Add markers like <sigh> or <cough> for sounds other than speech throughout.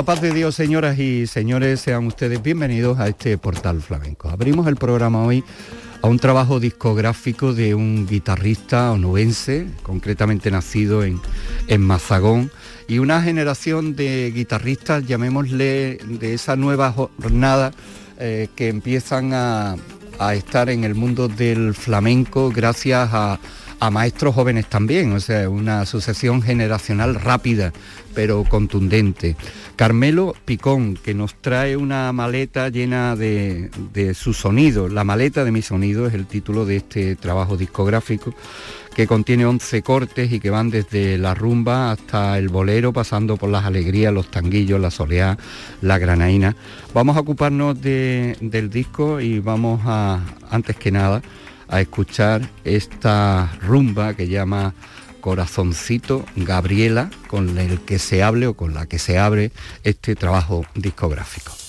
La paz de Dios, señoras y señores, sean ustedes bienvenidos a este portal flamenco. Abrimos el programa hoy a un trabajo discográfico de un guitarrista onubense, concretamente nacido en, en Mazagón, y una generación de guitarristas, llamémosle, de esa nueva jornada eh, que empiezan a, a estar en el mundo del flamenco gracias a a maestros jóvenes también, o sea, una sucesión generacional rápida pero contundente. Carmelo Picón, que nos trae una maleta llena de, su sonido, la maleta de mi sonido es el título de este trabajo discográfico que contiene 11 cortes y que van desde la rumba hasta el bolero, pasando por las alegrías, los tanguillos, la soleá, la granaína. Vamos a ocuparnos del disco y vamos a, antes que nada, a escuchar esta rumba que llama Corazoncito Gabriela, con el que se hable o con la que se abre este trabajo discográfico.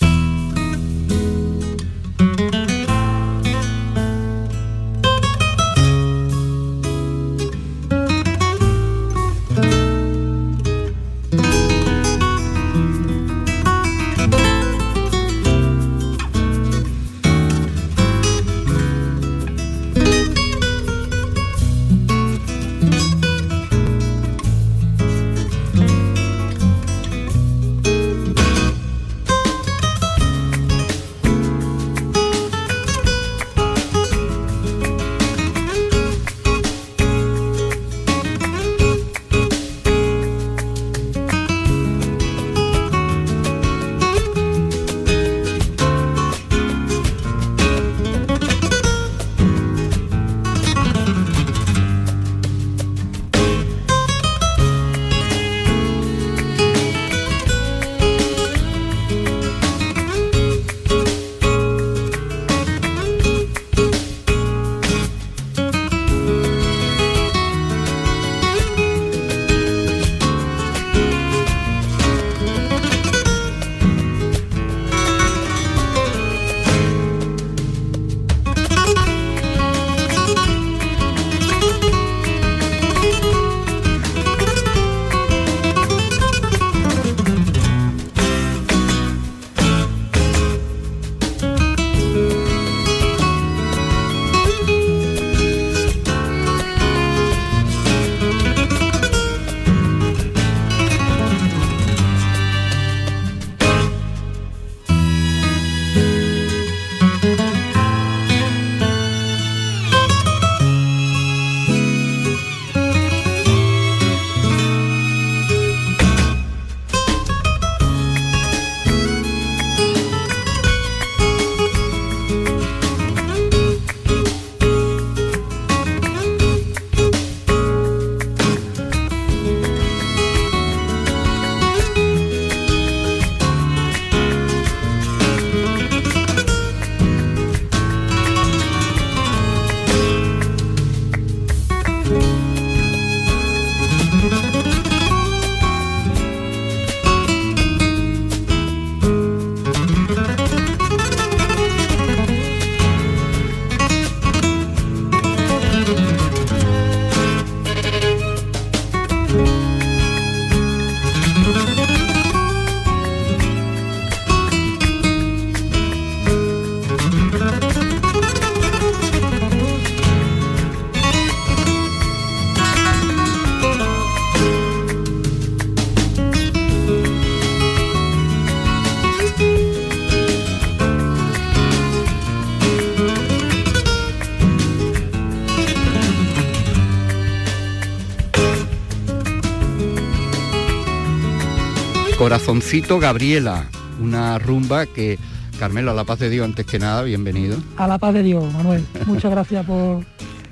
Corazoncito Gabriela, una rumba que Carmelo, a la paz de Dios, antes que nada, bienvenido. A la paz de Dios, Manuel. Muchas gracias por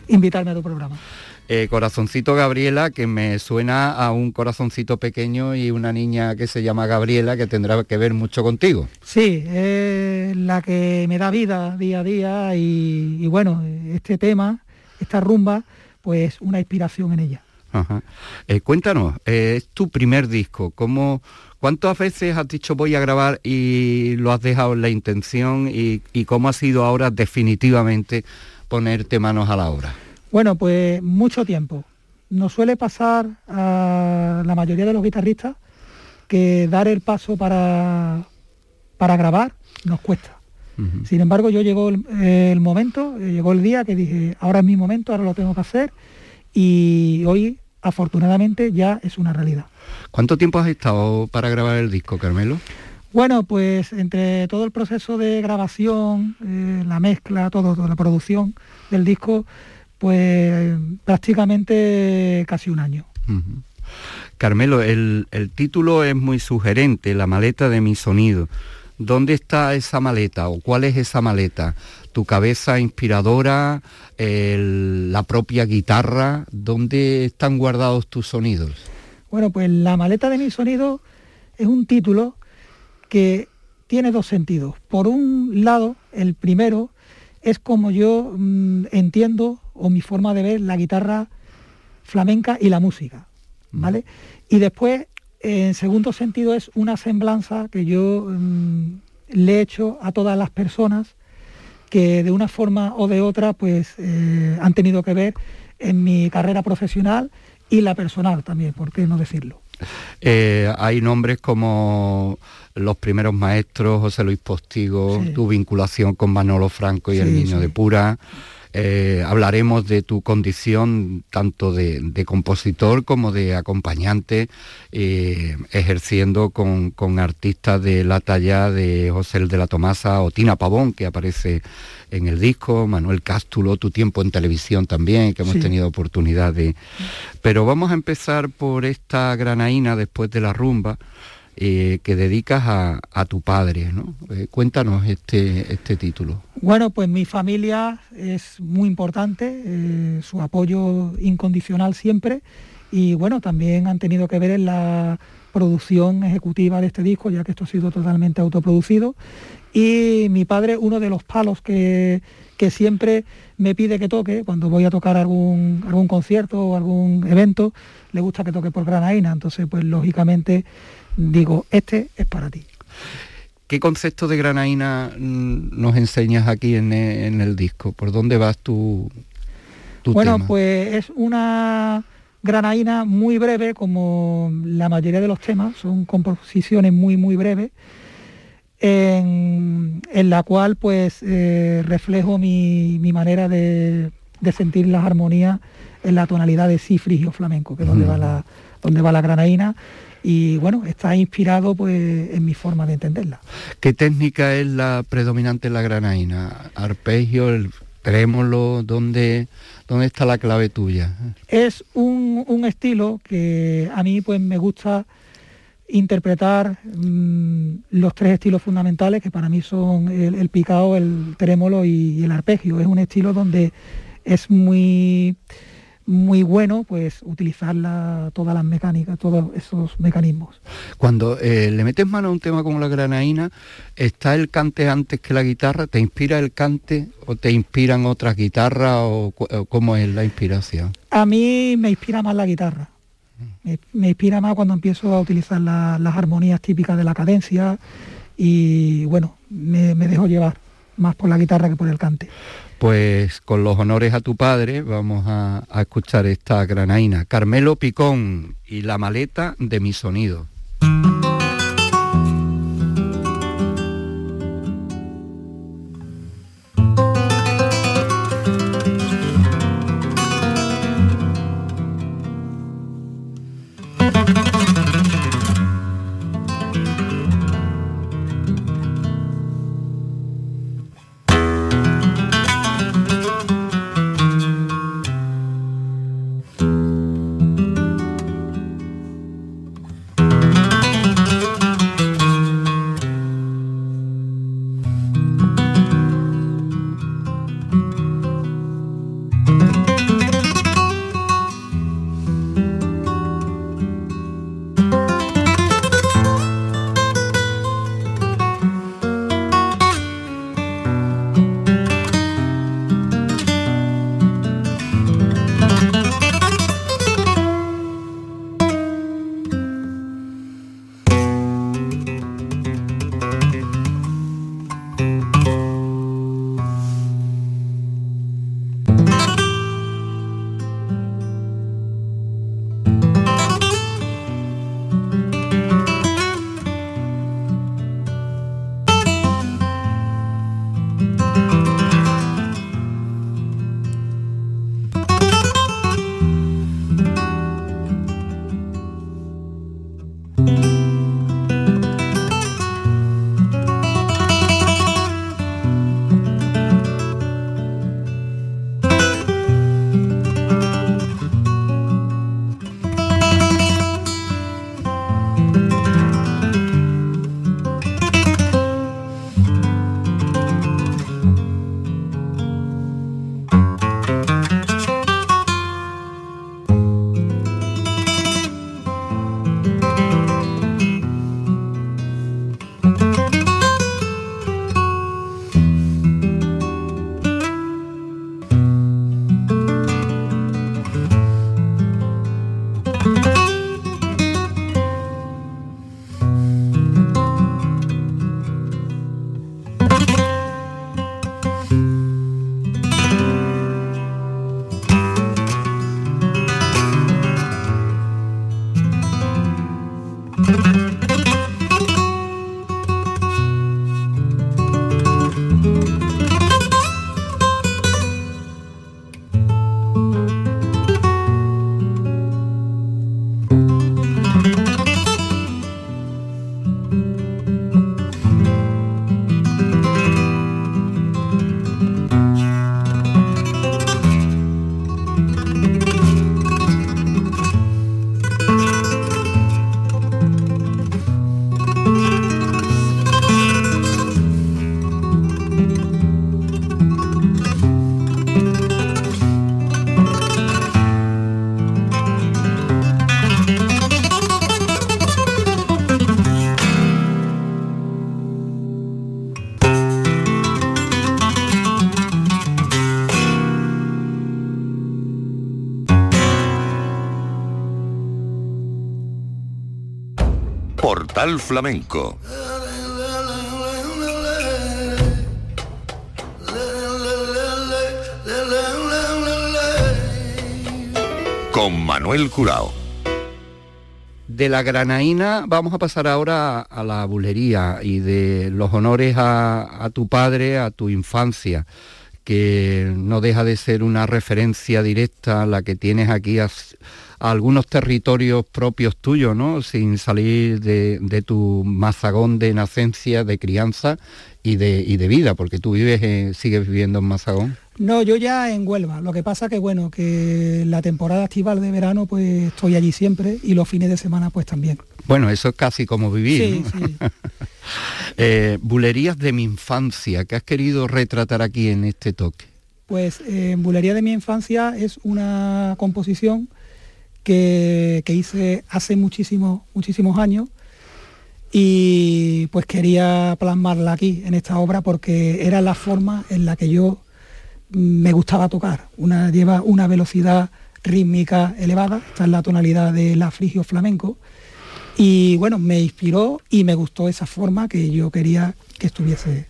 invitarme a tu programa. Eh, corazoncito Gabriela, que me suena a un corazoncito pequeño y una niña que se llama Gabriela, que tendrá que ver mucho contigo. Sí, es la que me da vida día a día y, bueno, este tema, esta rumba, pues una inspiración en ella. Eh, cuéntanos, eh, es tu primer disco, ¿cómo, ¿cuántas veces has dicho voy a grabar y lo has dejado en la intención y, y cómo ha sido ahora definitivamente ponerte manos a la obra? Bueno, pues mucho tiempo. Nos suele pasar a la mayoría de los guitarristas que dar el paso para, para grabar nos cuesta. Sin embargo, yo llegó el, momento, eh, llegó el día que dije, ahora es mi momento, ahora lo tengo que hacer y hoy, afortunadamente, ya es una realidad. ¿Cuánto tiempo has estado para grabar el disco, Carmelo? Bueno, pues entre todo el proceso de grabación, eh, la mezcla, todo, toda la producción del disco, pues prácticamente casi un año. Carmelo, el, título es muy sugerente, La maleta de mi sonido. ¿Dónde está esa maleta o cuál es esa maleta? ¿Tu cabeza inspiradora? ¿La propia guitarra? ¿Dónde están guardados tus sonidos? Bueno, pues La maleta de mi sonido es un título que tiene dos sentidos. Por un lado, el primero es como yo mm, entiendo o mi forma de ver la guitarra flamenca y la música, ¿vale? Y después, en segundo sentido, es una semblanza que yo mm, le he hecho a todas las personas que de una forma o de otra pues eh, han tenido que ver en mi carrera profesional y la personal también, ¿por qué no decirlo? Eh, hay nombres como los primeros maestros, José Luis Postigo, tu vinculación con Manolo Franco y el Niño de Pura. Eh, hablaremos de tu condición tanto de, compositor como de acompañante, eh, ejerciendo con, artistas de la talla de José de la Tomasa o Tina Pavón, que aparece en el disco, Manuel Cástulo, tu tiempo en televisión también, que hemos tenido oportunidad de... Pero vamos a empezar por esta granaína después de la rumba. Eh, que dedicas a, tu padre. ¿no? Eh, cuéntanos este, este título. Bueno, pues mi familia es muy importante, eh, su apoyo incondicional siempre y bueno, también han tenido que ver en la producción ejecutiva de este disco, ya que esto ha sido totalmente autoproducido. Y mi padre, uno de los palos que, siempre me pide que toque, cuando voy a tocar algún, algún concierto o algún evento, le gusta que toque por Granaina, entonces pues lógicamente digo, este es para ti. ¿Qué concepto de granaína mm, nos enseñas aquí en, el disco? ¿Por dónde vas tú? Tu bueno, pues es una granaína muy breve, como la mayoría de los temas, son composiciones muy, muy breves, en, la cual pues eh, reflejo mi, manera de, sentir las armonías en la tonalidad de si frigio flamenco, que es donde, va la, donde va la granaína y bueno, está inspirado pues en mi forma de entenderla. ¿Qué técnica es la predominante en la granaína? ¿Arpegio, el trémolo? ¿Dónde, dónde está la clave tuya? Es un, estilo que a mí pues me gusta interpretar mm, los tres estilos fundamentales que para mí son el, el picado, el trémolo y, el arpegio. Es un estilo donde es muy muy bueno pues utilizar todas las mecánicas, todos esos mecanismos. Cuando eh, le metes mano a un tema como la granaína, ¿está el cante antes que la guitarra? ¿Te inspira el cante o te inspiran otras guitarras o, cómo es la inspiración? A mí me inspira más la guitarra. Me, inspira más cuando empiezo a utilizar las armonías típicas de la cadencia y bueno, me, me dejo llevar más por la guitarra que por el cante. Pues con los honores a tu padre vamos a, escuchar esta granaína, Carmelo Picón y la maleta de mi sonido. Flamenco con Manuel Curao. De la granaína vamos a pasar ahora a la bulería y de los honores a, tu padre, a tu infancia, que no deja de ser una referencia directa a la que tienes aquí a, algunos territorios propios tuyos, ¿no? Sin salir de, tu mazagón de nacencia, de crianza y de, y de vida, porque tú vives, sigues viviendo en Mazagón. No, yo ya en Huelva. Lo que pasa que bueno, que la temporada estival de verano pues estoy allí siempre y los fines de semana pues también. Bueno, eso es casi como vivir. Sí, sí. <laughs> Eh, bulerías de mi infancia, ¿qué has querido retratar aquí en este toque? Pues eh, Bulería de mi infancia es una composición que, hice hace muchísimos, muchísimos años y pues quería plasmarla aquí en esta obra porque era la forma en la que yo me gustaba tocar. Una, lleva una velocidad rítmica elevada, está en la tonalidad del afrigio flamenco. Y bueno, me inspiró y me gustó esa forma que yo quería que estuviese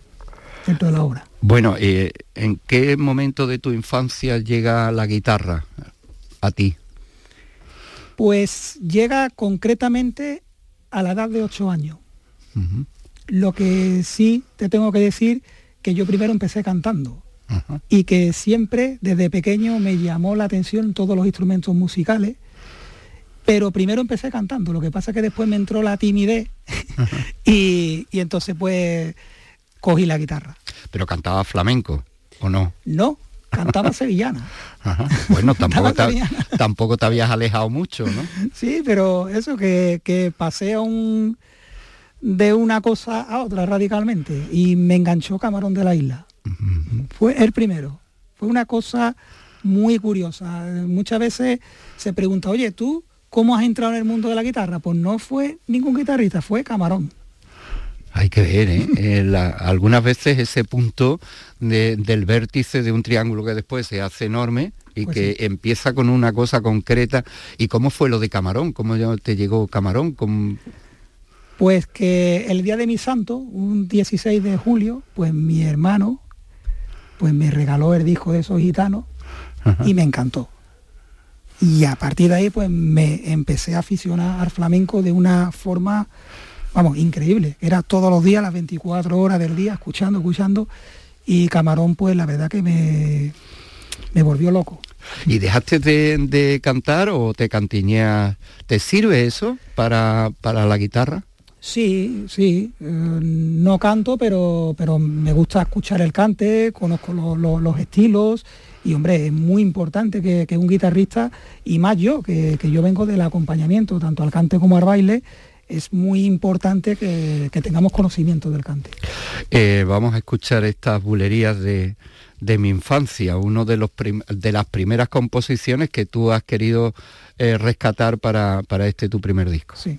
dentro de la obra. Bueno, eh, ¿en qué momento de tu infancia llega la guitarra a ti? Pues llega concretamente a la edad de ocho años. Lo que sí te tengo que decir que yo primero empecé cantando y que siempre desde pequeño me llamó la atención todos los instrumentos musicales, pero primero empecé cantando, lo que pasa es que después me entró la timidez <laughs> y, entonces pues cogí la guitarra. ¿Pero cantaba flamenco o no? No, cantaba sevillana. Bueno, tampoco te, tampoco te habías alejado mucho, ¿no? Sí, pero eso que, que pasé a un, de una cosa a otra radicalmente y me enganchó Camarón de la Isla. Fue el primero. Fue una cosa muy curiosa. Muchas veces se pregunta, oye, ¿tú cómo has entrado en el mundo de la guitarra? Pues no fue ningún guitarrista, fue Camarón. Hay que ver, ¿eh? eh algunas veces ese punto del vértice de un triángulo que después se hace enorme y pues que empieza con una cosa concreta. ¿Y cómo fue lo de Camarón? ¿Cómo te llegó Camarón? Pues que el día de mi santo, un 16 de julio, pues mi hermano pues me regaló el disco de esos gitanos y me encantó. Y a partir de ahí pues me empecé a aficionar al flamenco de una forma, vamos, increíble. Era todos los días, las 24 horas del día, escuchando, escuchando. Y Camarón pues la verdad que me, me volvió loco. ¿Y dejaste de, cantar o te cantiñeas? ¿Te sirve eso para, para la guitarra? Sí, sí, eh, no canto, pero, pero me gusta escuchar el cante, conozco los estilos y hombre, es muy importante que, un guitarrista, y más yo, que, yo vengo del acompañamiento, tanto al cante como al baile, es muy importante que, tengamos conocimiento del cante. Eh, vamos a escuchar estas bulerías de, mi infancia, uno de, los de las primeras composiciones que tú has querido eh, rescatar para, para este tu primer disco. Sí.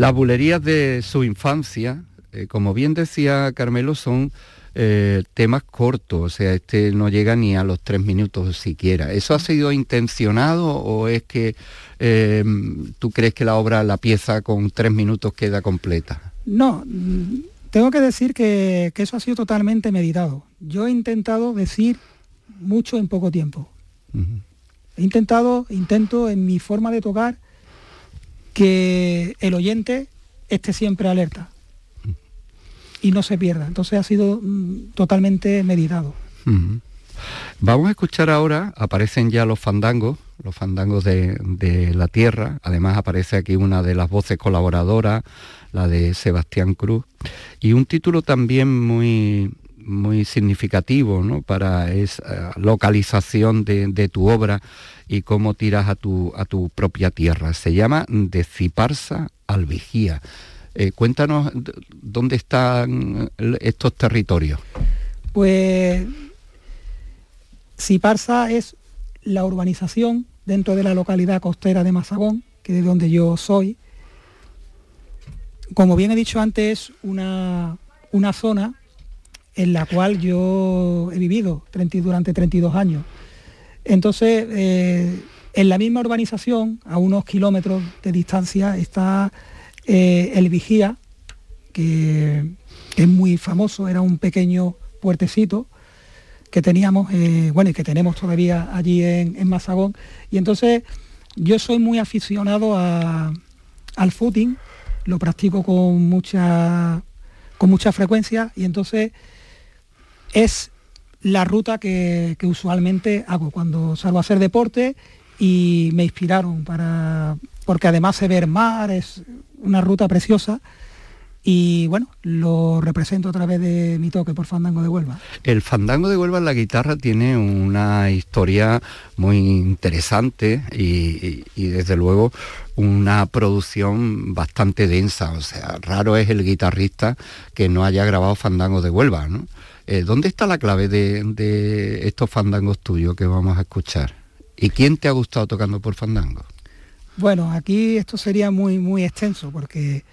Las bulerías de su infancia, eh, como bien decía Carmelo, son eh, temas cortos, o sea, este no llega ni a los tres minutos siquiera. ¿Eso ha sido intencionado o es que eh, tú crees que la obra, la pieza con tres minutos queda completa? No, tengo que decir que, eso ha sido totalmente meditado. Yo he intentado decir mucho en poco tiempo. He intentado, intento en mi forma de tocar que el oyente esté siempre alerta y no se pierda. Entonces ha sido mm, totalmente meditado. Vamos a escuchar ahora, aparecen ya los fandangos, los fandangos de, la tierra, además aparece aquí una de las voces colaboradoras, la de Sebastián Cruz, y un título también muy, muy significativo para esa localización de, tu obra y cómo tiras a tu, a tu propia tierra. Se llama De Ciparsa al Vigía. Eh, cuéntanos dónde están estos territorios. Pues Ciparsa es la urbanización dentro de la localidad costera de Mazagón, que es de donde yo soy. Como bien he dicho antes, una, una zona en la cual yo he vivido durante 32 años. Entonces, eh, en la misma urbanización, a unos kilómetros de distancia, está eh, el Vigía, que es muy famoso, era un pequeño puertecito que teníamos, eh, bueno, y que tenemos todavía allí en, en, Mazagón. Y entonces yo soy muy aficionado al footing, lo practico con mucha, con mucha frecuencia y entonces es la ruta que, usualmente hago cuando salgo a hacer deporte y me inspiraron para, porque además se ve el mar, es una ruta preciosa y bueno, lo represento a través de mi toque por Fandango de Huelva. El Fandango de Huelva en la guitarra tiene una historia muy interesante y, desde luego una producción bastante densa, o sea, raro es el guitarrista que no haya grabado Fandango de Huelva, ¿no? Eh, ¿Dónde está la clave de, estos fandangos tuyos que vamos a escuchar? ¿Y quién te ha gustado tocando por Fandango? Bueno, aquí esto sería muy, muy extenso porque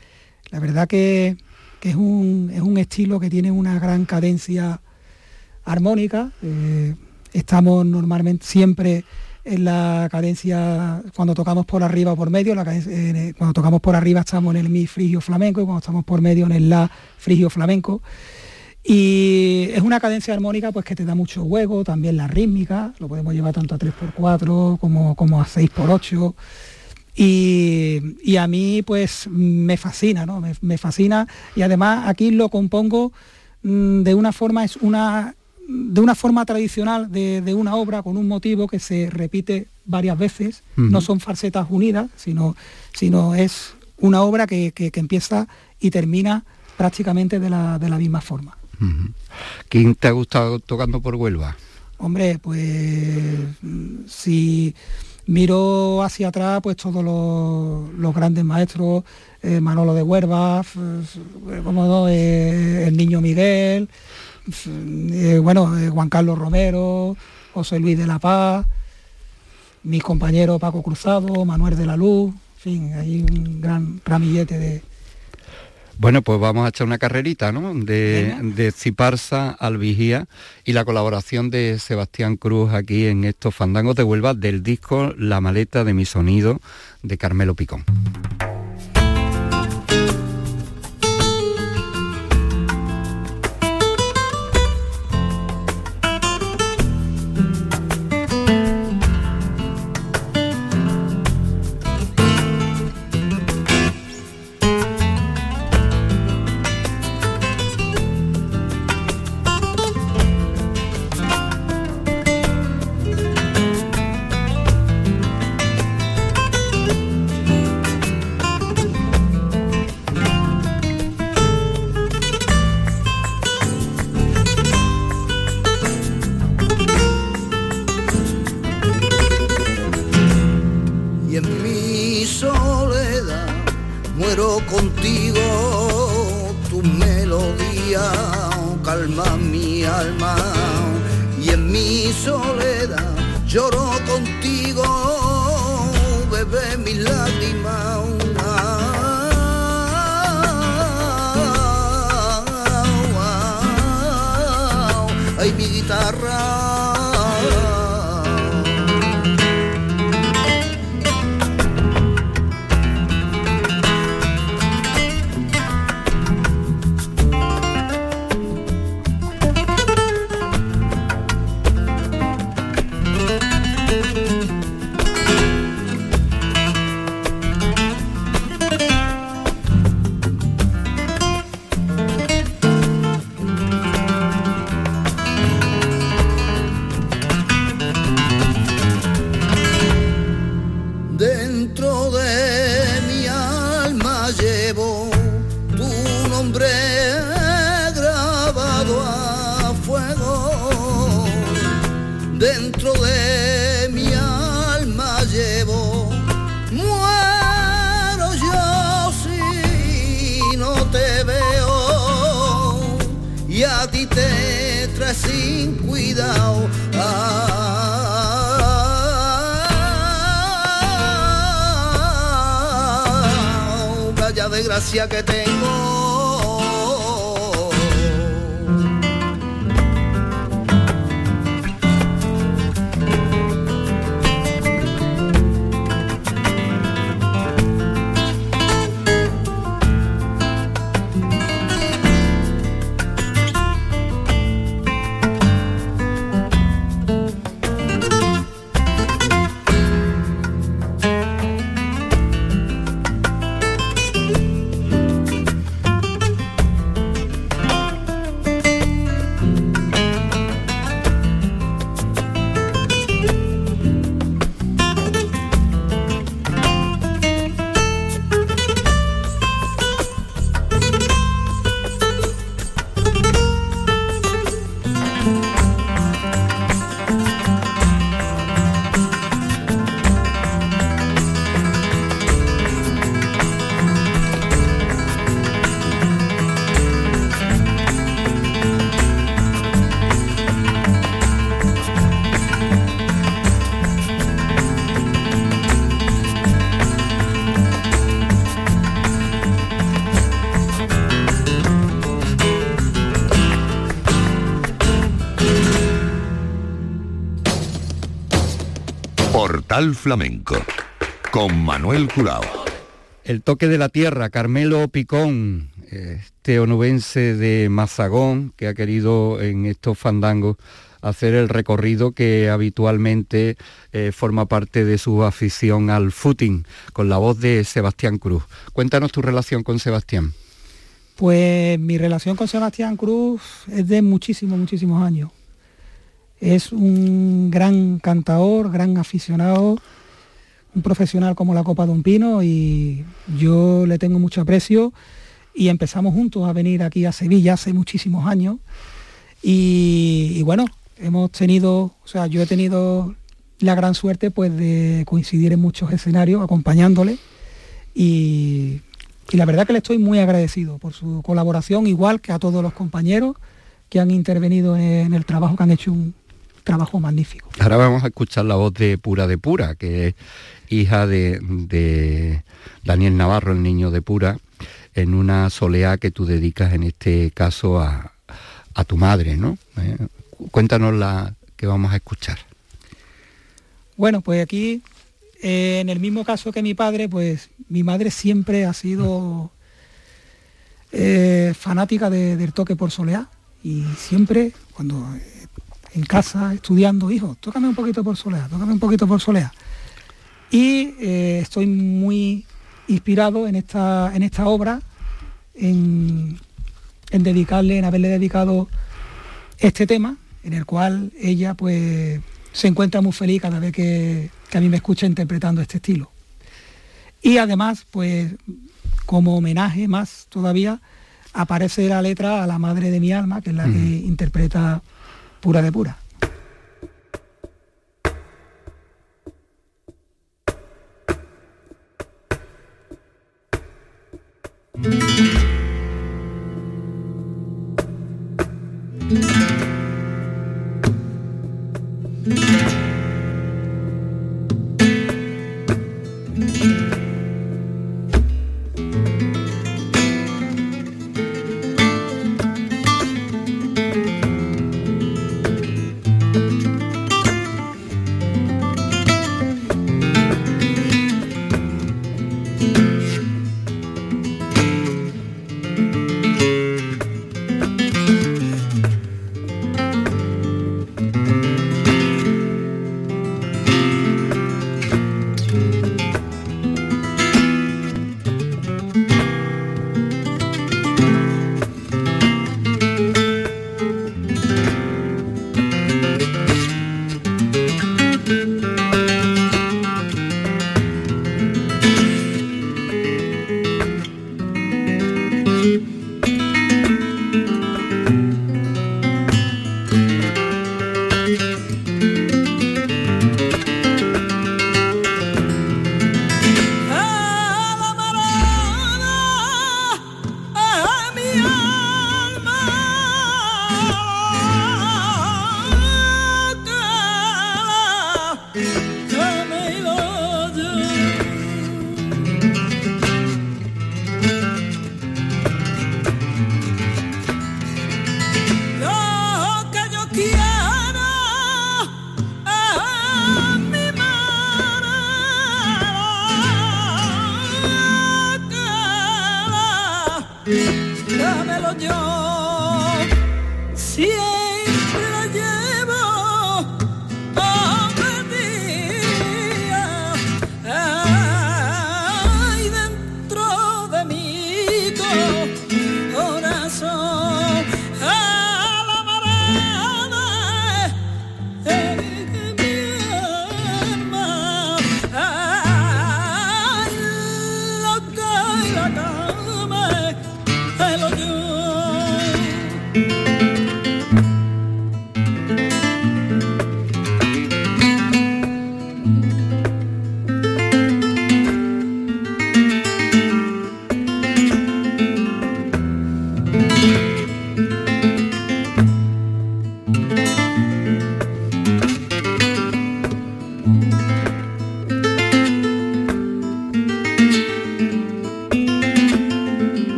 la verdad que, es, un, estilo que tiene una gran cadencia armónica. Eh, estamos normalmente siempre en la cadencia cuando tocamos por arriba o por medio, cuando tocamos por arriba estamos en el mi frigio flamenco y cuando estamos por medio en el la frigio flamenco. Y es una cadencia armónica pues que te da mucho juego, también la rítmica, lo podemos llevar tanto a 3x4 como, como a 6x8. Y, a mí pues me fascina, ¿no? Me, fascina y además aquí lo compongo mm, de una forma, es una, de una forma tradicional de, una obra con un motivo que se repite varias veces, no son falsetas unidas, sino, sino es una obra que, empieza y termina prácticamente de la, misma forma. ¿Quién te ha gustado tocando por Huelva? Hombre, pues si Miro hacia atrás pues todos los, grandes maestros, eh, Manolo de Huerva, como eh, el niño Miguel, eh, bueno, Juan Carlos Romero, José Luis de la Paz, mis compañeros Paco Cruzado, Manuel de la Luz, en fin, hay un gran ramillete de, bueno, pues vamos a echar una carrerita, ¿no? De, de, Ciparsa al Vigía y la colaboración de Sebastián Cruz aquí en estos fandangos de Huelva del disco La maleta de mi sonido de Carmelo Picón. lloro contigo, bebé, mi lágrima. Ay, mi guitarra. Que tengo. Flamenco con Manuel Curao. El toque de la tierra, Carmelo Picón, este onubense de Mazagón, que ha querido en estos fandangos hacer el recorrido que habitualmente eh, forma parte de su afición al footing, con la voz de Sebastián Cruz. Cuéntanos tu relación con Sebastián. Pues mi relación con Sebastián Cruz es de muchísimos, muchísimos años. Es un gran cantador, gran aficionado, un profesional como la Copa de un Pino y yo le tengo mucho aprecio. Y empezamos juntos a venir aquí a Sevilla hace muchísimos años. Y, bueno, hemos tenido, o sea, yo he tenido la gran suerte pues de coincidir en muchos escenarios acompañándole. Y, y la verdad que le estoy muy agradecido por su colaboración, igual que a todos los compañeros que han intervenido en el trabajo que han hecho un, trabajo magnífico. Ahora vamos a escuchar la voz de Pura de Pura, que es hija de, Daniel Navarro, el niño de Pura, en una soleá que tú dedicas en este caso a, tu madre, ¿no? Eh, cuéntanos la que vamos a escuchar. Bueno, pues aquí, eh, en el mismo caso que mi padre, pues mi madre siempre ha sido eh, fanática del toque por soleá y siempre cuando en casa estudiando, hijo, tócame un poquito por soleá, tócame un poquito por soleá. Y eh, estoy muy inspirado en esta, en esta obra, en, dedicarle, en haberle dedicado este tema, en el cual ella pues se encuentra muy feliz cada vez que, que a mí me escucha interpretando este estilo. Y además, pues como homenaje más todavía, aparece la letra a la madre de mi alma, que es la que interpreta pura de pura.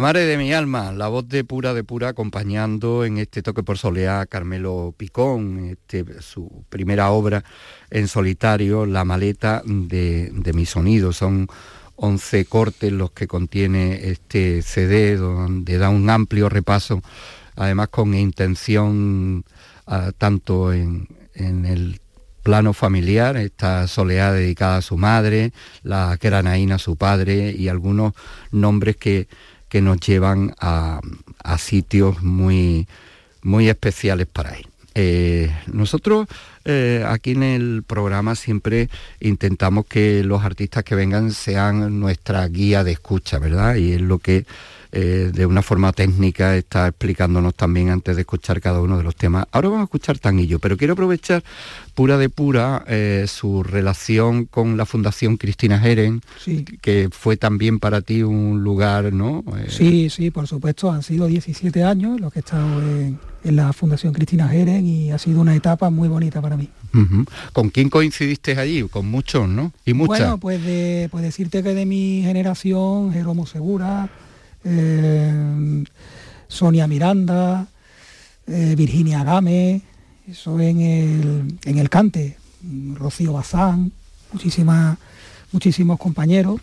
La madre de mi alma, la voz de pura de pura acompañando en este toque por soleá Carmelo Picón, este, su primera obra en solitario, La maleta de, de mi sonido. Son 11 cortes los que contiene este CD, donde da un amplio repaso, además con intención ah, tanto en, en el plano familiar, esta soleá dedicada a su madre, la Granaína a su padre y algunos nombres que que nos llevan a, sitios muy, muy especiales para él. Eh, nosotros eh, aquí en el programa siempre intentamos que los artistas que vengan sean nuestra guía de escucha, ¿verdad? Y es lo que eh, de una forma técnica está explicándonos también antes de escuchar cada uno de los temas. Ahora vamos a escuchar Tanguillo, pero quiero aprovechar pura de pura eh, su relación con la Fundación Cristina Jeren, que fue también para ti un lugar, ¿no? Eh, sí, sí, por supuesto, han sido 17 años los que he estado en, la Fundación Cristina Jeren y ha sido una etapa muy bonita para mí. ¿Con quién coincidiste allí? Con muchos, ¿no? Y muchas. Bueno, pues, de, pues decirte que de mi generación, Jeromo Segura, eh, Sonia Miranda, eh, Virginia Game, eso en el, en el cante, Rocío Bazán, muchísimas, muchísimos compañeros.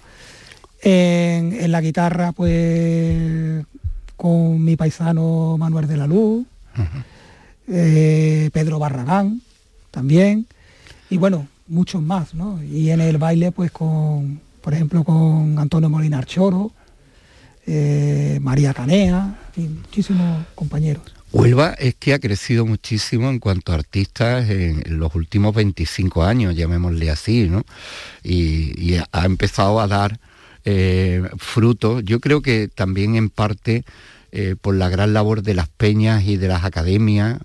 En, la guitarra, pues con mi paisano Manuel de la Luz, eh, Pedro Barragán también, y bueno, muchos más, ¿no? Y en el baile, pues con, por ejemplo, con Antonio Molinar Choro, eh, María Canea, muchísimos compañeros. Huelva es que ha crecido muchísimo en cuanto a artistas en, los últimos 25 años, llamémosle así, ¿no? Y, ha empezado a dar eh, frutos. Yo creo que también en parte eh, por la gran labor de las peñas y de las academias,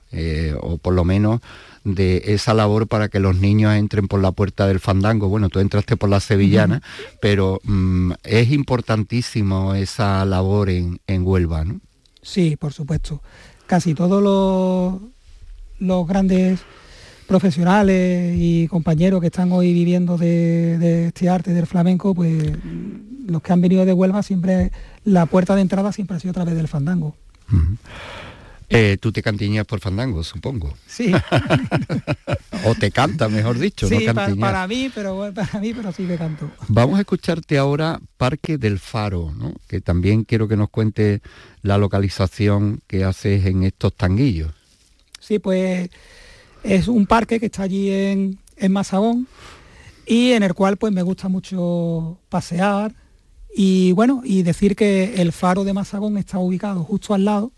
o por lo menos de esa labor para que los niños entren por la puerta del fandango. Bueno, tú entraste por la sevillana, pero mm, es importantísimo esa labor en, Huelva, ¿no? Sí, por supuesto. Casi todos los, los grandes profesionales y compañeros que están hoy viviendo de, este arte del flamenco, pues los que han venido de Huelva siempre, la puerta de entrada siempre ha sido a través del fandango. Eh, tú te cantiñas por fandango, supongo. Sí. <laughs> o te canta, mejor dicho. Sí, para, mí, pero para mí, pero sí me canto. Vamos a escucharte ahora Parque del Faro, ¿no? que también quiero que nos cuente la localización que haces en estos tanguillos. Sí, pues es un parque que está allí en, en Mazagón y en el cual pues me gusta mucho pasear y bueno, y decir que el faro de Mazagón está ubicado justo al lado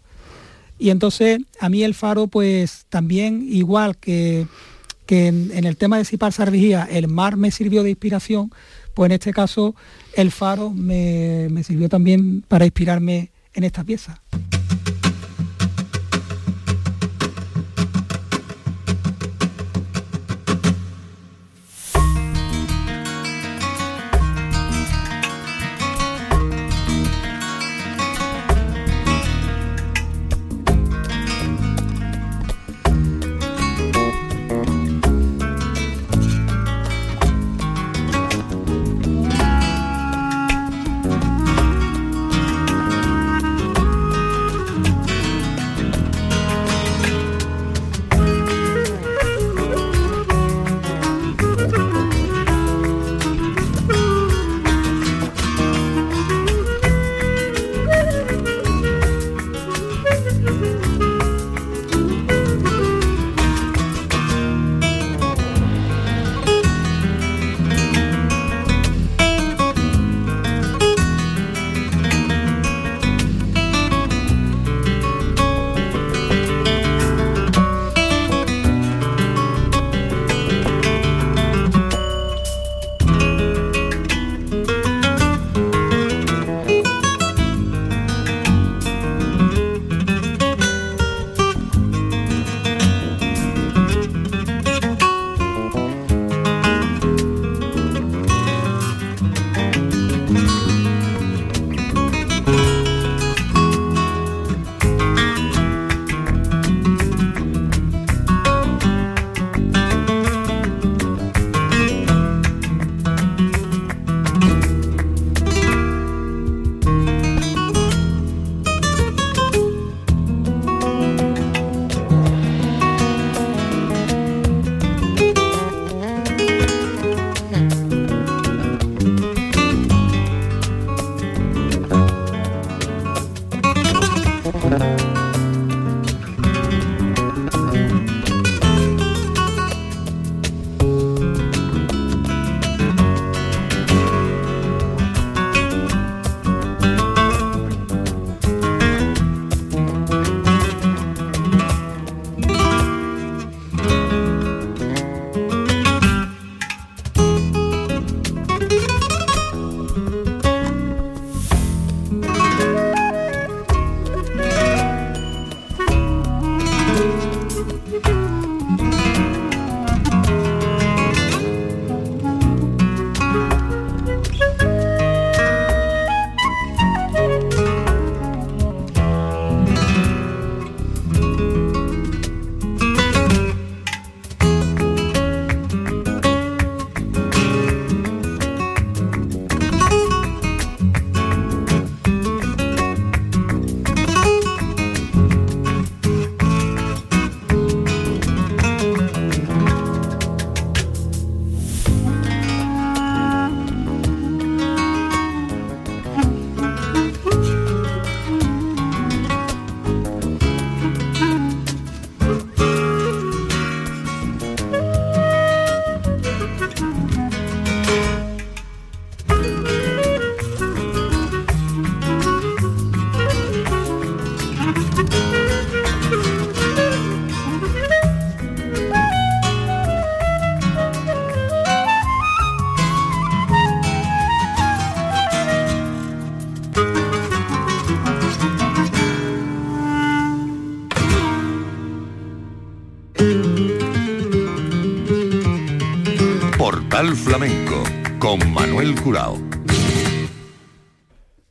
y entonces a mí el faro, pues también igual que, que en, el tema de Sipar Sarvigía, el mar me sirvió de inspiración, pues en este caso el faro me, me sirvió también para inspirarme en esta pieza.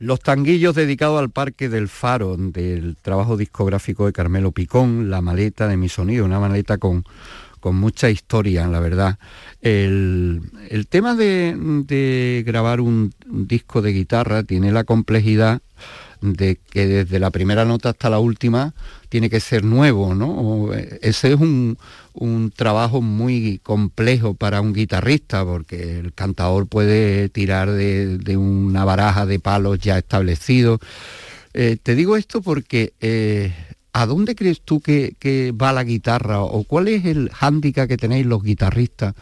Los tanguillos dedicados al Parque del Faro, del trabajo discográfico de Carmelo Picón, La maleta de mi sonido, una maleta con, con mucha historia, la verdad. El, tema de, grabar un, disco de guitarra tiene la complejidad de que desde la primera nota hasta la última tiene que ser nuevo, ¿no? Ese es un, trabajo muy complejo para un guitarrista, porque el cantador puede tirar de, una baraja de palos ya establecidos. Eh, te digo esto porque eh, ¿a dónde crees tú que, va la guitarra o cuál es el hándicap que tenéis los guitarristas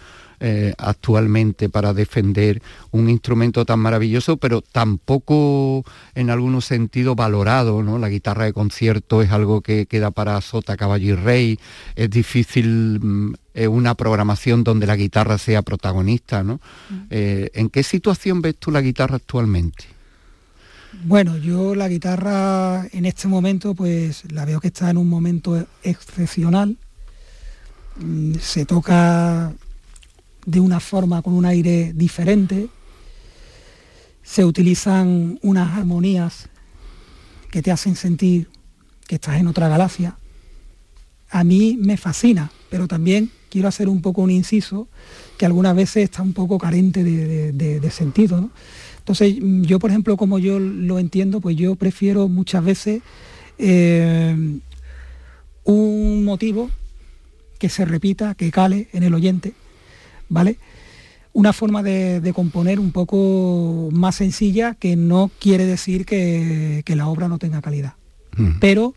eh, actualmente para defender un instrumento tan maravilloso, pero tampoco en algunos sentidos valorado, ¿no? La guitarra de concierto es algo que queda para sota, caballo y rey, es difícil mm, una programación donde la guitarra sea protagonista, ¿no? Mm. Eh, ¿En qué situación ves tú la guitarra actualmente? Bueno, yo la guitarra en este momento pues la veo que está en un momento excepcional. Mm, se toca de una forma con un aire diferente. Se utilizan unas armonías que te hacen sentir que estás en otra galaxia. A mí me fascina, pero también quiero hacer un poco un inciso que algunas veces está un poco carente de, sentido. Entonces, yo, por ejemplo, como yo lo entiendo, pues yo prefiero muchas veces eh, un motivo que se repita, que cale en el oyente, ¿vale? Una forma de, componer un poco más sencilla que no quiere decir que, la obra no tenga calidad. Mm. Pero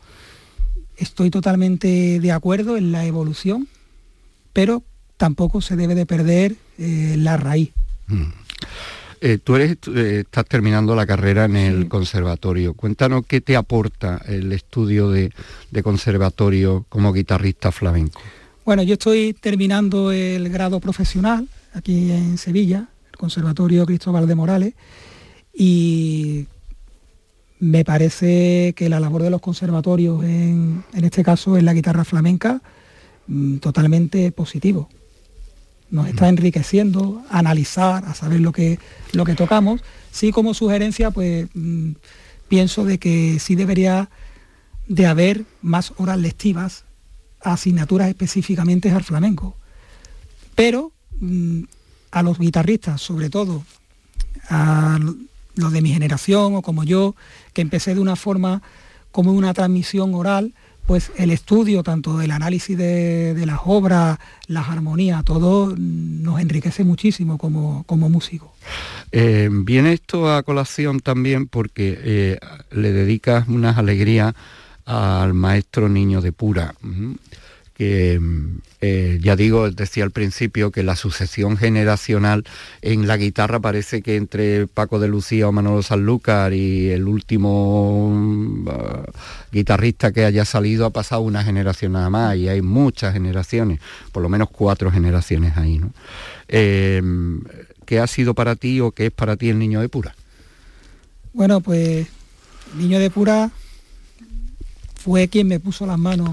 estoy totalmente de acuerdo en la evolución, pero tampoco se debe de perder eh, la raíz. Mm. Eh, tú eres, eh, estás terminando la carrera en el conservatorio. Cuéntanos qué te aporta el estudio de conservatorio como guitarrista flamenco. Bueno, yo estoy terminando el grado profesional aquí en Sevilla, el Conservatorio Cristóbal de Morales, y me parece que la labor de los conservatorios, en, este caso en la guitarra flamenca, mm, totalmente positivo. Nos está enriqueciendo, a analizar, a saber lo que, lo que tocamos. Sí, como sugerencia, pues mm, pienso de que sí debería de haber más horas lectivas asignaturas específicamente al flamenco. Pero mm, a los guitarristas, sobre todo a los de mi generación o como yo, que empecé de una forma como una transmisión oral, pues el estudio, tanto el análisis de, las obras, las armonías, todo nos enriquece muchísimo como, como músico. Eh, viene esto a colación también porque eh, le dedicas unas alegrías al maestro Niño de Pura que eh, ya digo, decía al principio que la sucesión generacional en la guitarra parece que entre Paco de Lucía o Manolo Sanlúcar y el último mm, guitarrista que haya salido ha pasado una generación nada más y hay muchas generaciones, por lo menos cuatro generaciones ahí. ¿no? Eh, ¿Qué ha sido para ti o qué es para ti el niño de pura? Bueno, pues Niño de Pura fue quien me puso las manos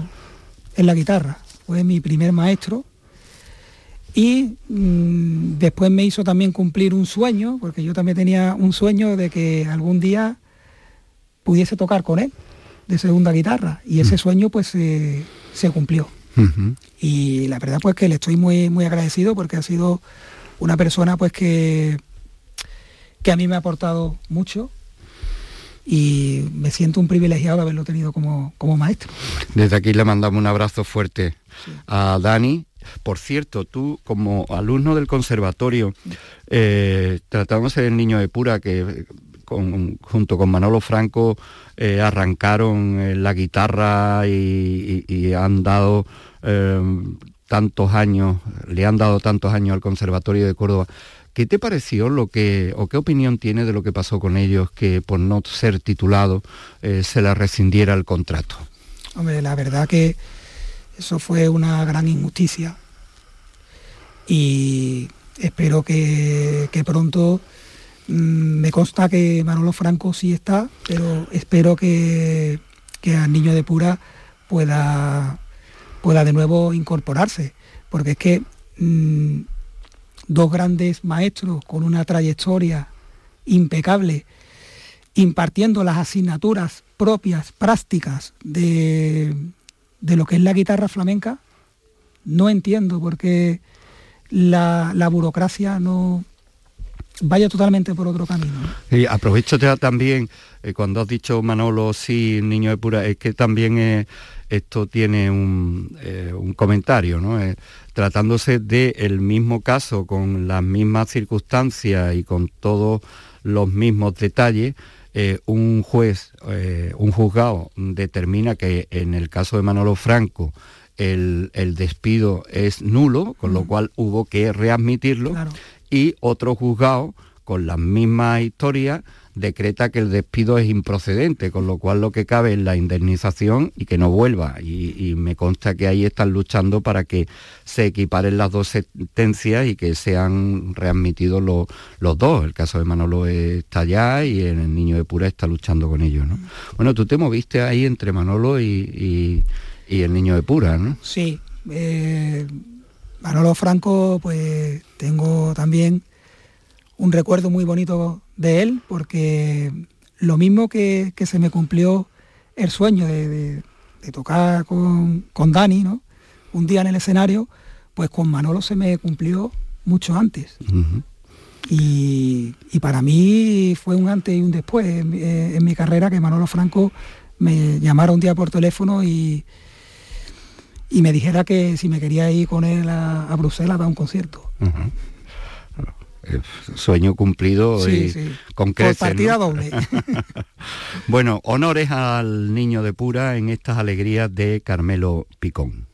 en la guitarra, fue mi primer maestro. Y mm, después me hizo también cumplir un sueño, porque yo también tenía un sueño de que algún día pudiese tocar con él de segunda guitarra. Y ese mm. sueño pues se cumplió. Y la verdad pues que le estoy muy, muy agradecido porque ha sido una persona pues que, que a mí me ha aportado mucho y me siento un privilegiado de haberlo tenido como, como maestro. Desde aquí le mandamos un abrazo fuerte a Dani. Por cierto, tú como alumno del conservatorio, eh, tratamos el niño de pura que junto con Manolo Franco eh, arrancaron eh, la guitarra y, han dado eh, tantos años, le han dado tantos años al Conservatorio de Córdoba. ¿Qué te pareció lo que, o qué opinión tiene de lo que pasó con ellos que por no ser titulado eh, se les rescindiera el contrato? Hombre, la verdad que eso fue una gran injusticia y espero que, pronto mm, me consta que Manolo Franco sí está, pero espero que, que al niño de pura pueda pueda de nuevo incorporarse, porque es que mm, dos grandes maestros con una trayectoria impecable, impartiendo las asignaturas propias, prácticas de, de lo que es la guitarra flamenca, no entiendo por qué la, la burocracia no, vaya totalmente por otro camino. Y aprovecho también, eh, cuando has dicho Manolo, sí, niño de pura, es que también eh, esto tiene un, eh, comentario, ¿no? tratándose del mismo caso, con las mismas circunstancias y con todos los mismos detalles, un juez, un juzgado determina que en el caso de Manolo Franco, el, despido es nulo, con lo cual hubo que readmitirlo y otro juzgado con las mismas historias decreta que el despido es improcedente, con lo cual lo que cabe es la indemnización y que no vuelva. Y, me consta que ahí están luchando para que se equiparen las dos sentencias y que sean readmitidos los, dos. El caso de Manolo está allá y el niño de Pura está luchando con ellos. ¿no? Bueno, tú te moviste ahí entre Manolo y, el niño de Pura, ¿no? Sí. Eh, Manolo Franco, pues tengo también un recuerdo muy bonito de él, porque lo mismo que, se me cumplió el sueño de, tocar con, Dani, ¿no? Un día en el escenario, pues con Manolo se me cumplió mucho antes. y, para mí fue un antes y un después en, en, mi carrera que Manolo Franco me llamara un día por teléfono y, y me dijera que si me quería ir con él a, Bruselas a dar un concierto. Sueño cumplido y con creces, Por partida doble. <laughs> bueno, honores al niño de Pura en estas alegrías de Carmelo Picón.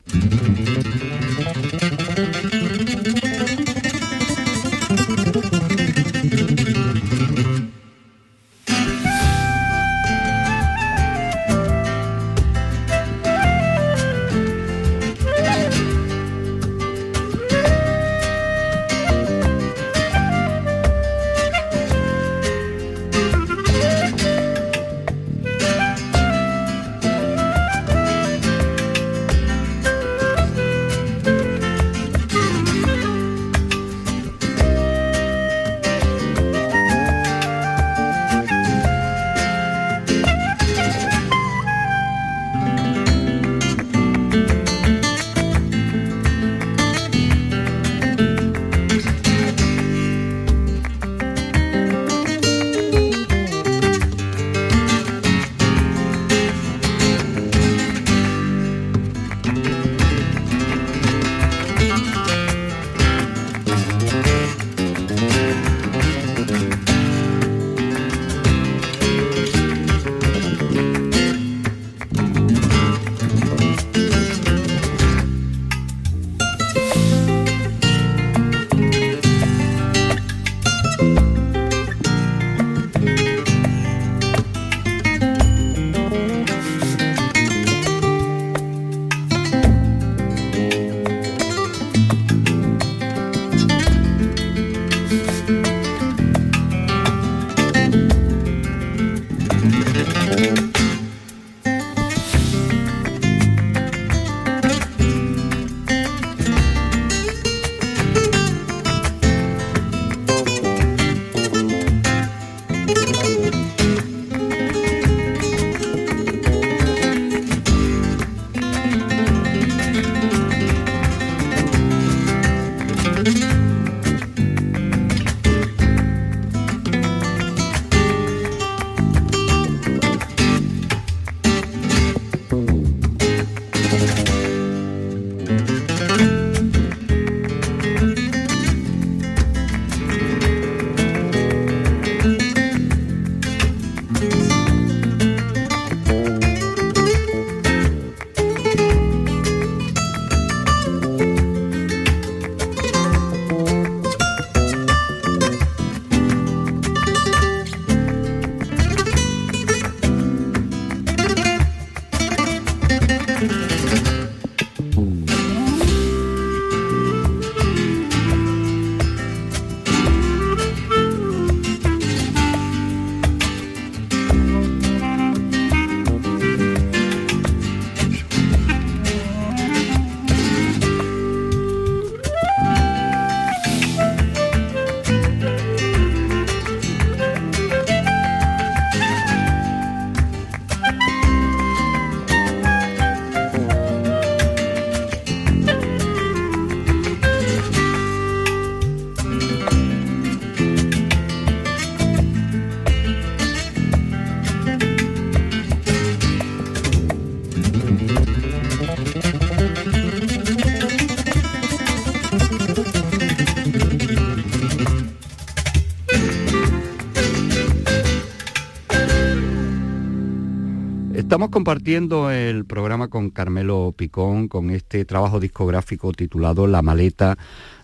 Estamos compartiendo el programa con Carmelo Picón, con este trabajo discográfico titulado La maleta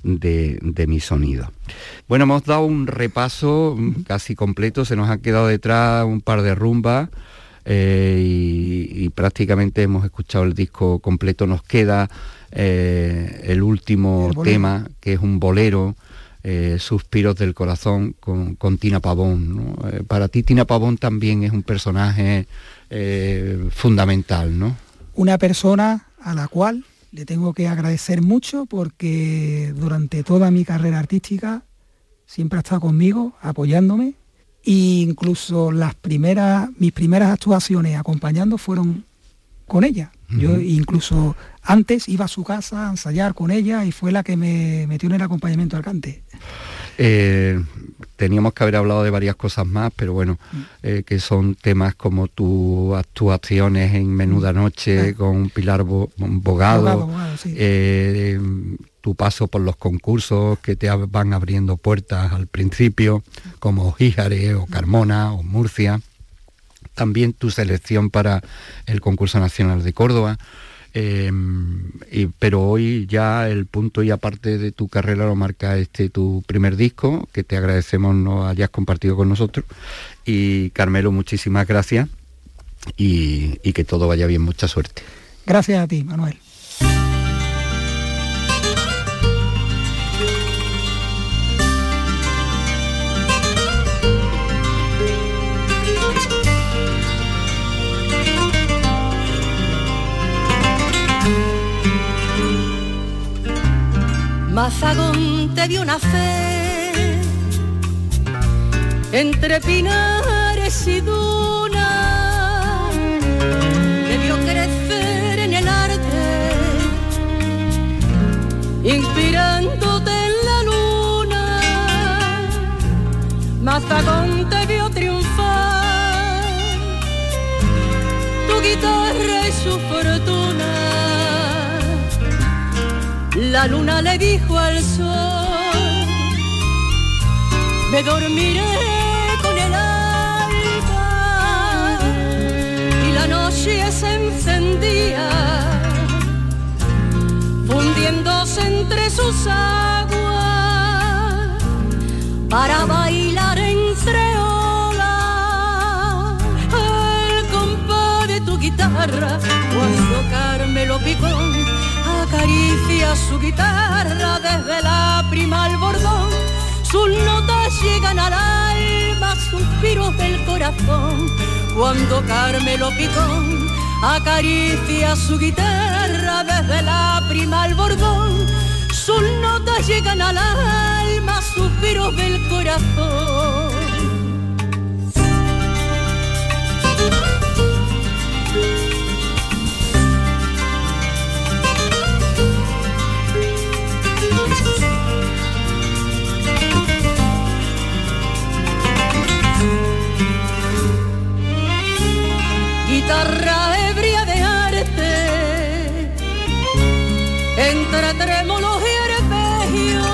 de, mi sonido. Bueno, hemos dado un repaso casi completo, se nos ha quedado detrás un par de rumbas eh, y, prácticamente hemos escuchado el disco completo. Nos queda eh, el último tema, que es un bolero. Eh, Suspiros del Corazón con, Tina Pavón. para ti Tina Pavón también es un personaje eh, fundamental, ¿no? Una persona a la cual le tengo que agradecer mucho porque durante toda mi carrera artística siempre ha estado conmigo, apoyándome, e incluso las primeras, mis primeras actuaciones acompañando fueron con ella. Yo incluso antes iba a su casa a ensayar con ella y fue la que me metió en el acompañamiento al cante. Eh, teníamos que haber hablado de varias cosas más, pero bueno, mm. eh, que son temas como tus actuaciones en Menuda mm. Noche con Pilar Bogado, eh, tu paso por los concursos que te van abriendo puertas al principio, como Jíjare o Carmona o Murcia, también tu selección para el concurso nacional de Córdoba. Em, pero hoy ya el punto y aparte de tu carrera lo marca este tu primer disco, que te agradecemos no hayas compartido con nosotros. Y Carmelo, muchísimas gracias y que todo vaya bien, mucha suerte. Gracias a ti, Manuel. Mazagón te dio fe entre pinares y dunas, te vio crecer en el arte, inspirándote en la luna. Mazagón te vio triunfar, tu guitarra y su fortuna la luna le dijo al sol, me dormiré con el alba y la noche se encendía, fundiéndose entre sus aguas para bailar entre olas. El compás de tu guitarra cuando Carmelo Picón acaricia su guitarra desde la prima al bordón. Sus notas llegan al alma, suspiros del corazón. Cuando Carmelo Picón acaricia su guitarra desde la prima al bordón. Sus notas llegan al alma, suspiros del corazón. Guitarra ebria de arte, entre trémolos y arpegios,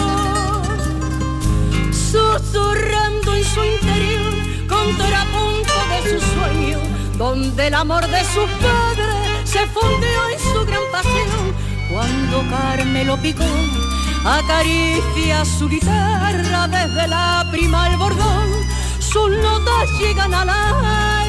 susurrando en su interior contrapunto de su sueño, donde el amor de sus padres se fundió en su gran pasión, cuando Carmelo picó acaricia su guitarra desde la prima al bordón, sus notas llegan a la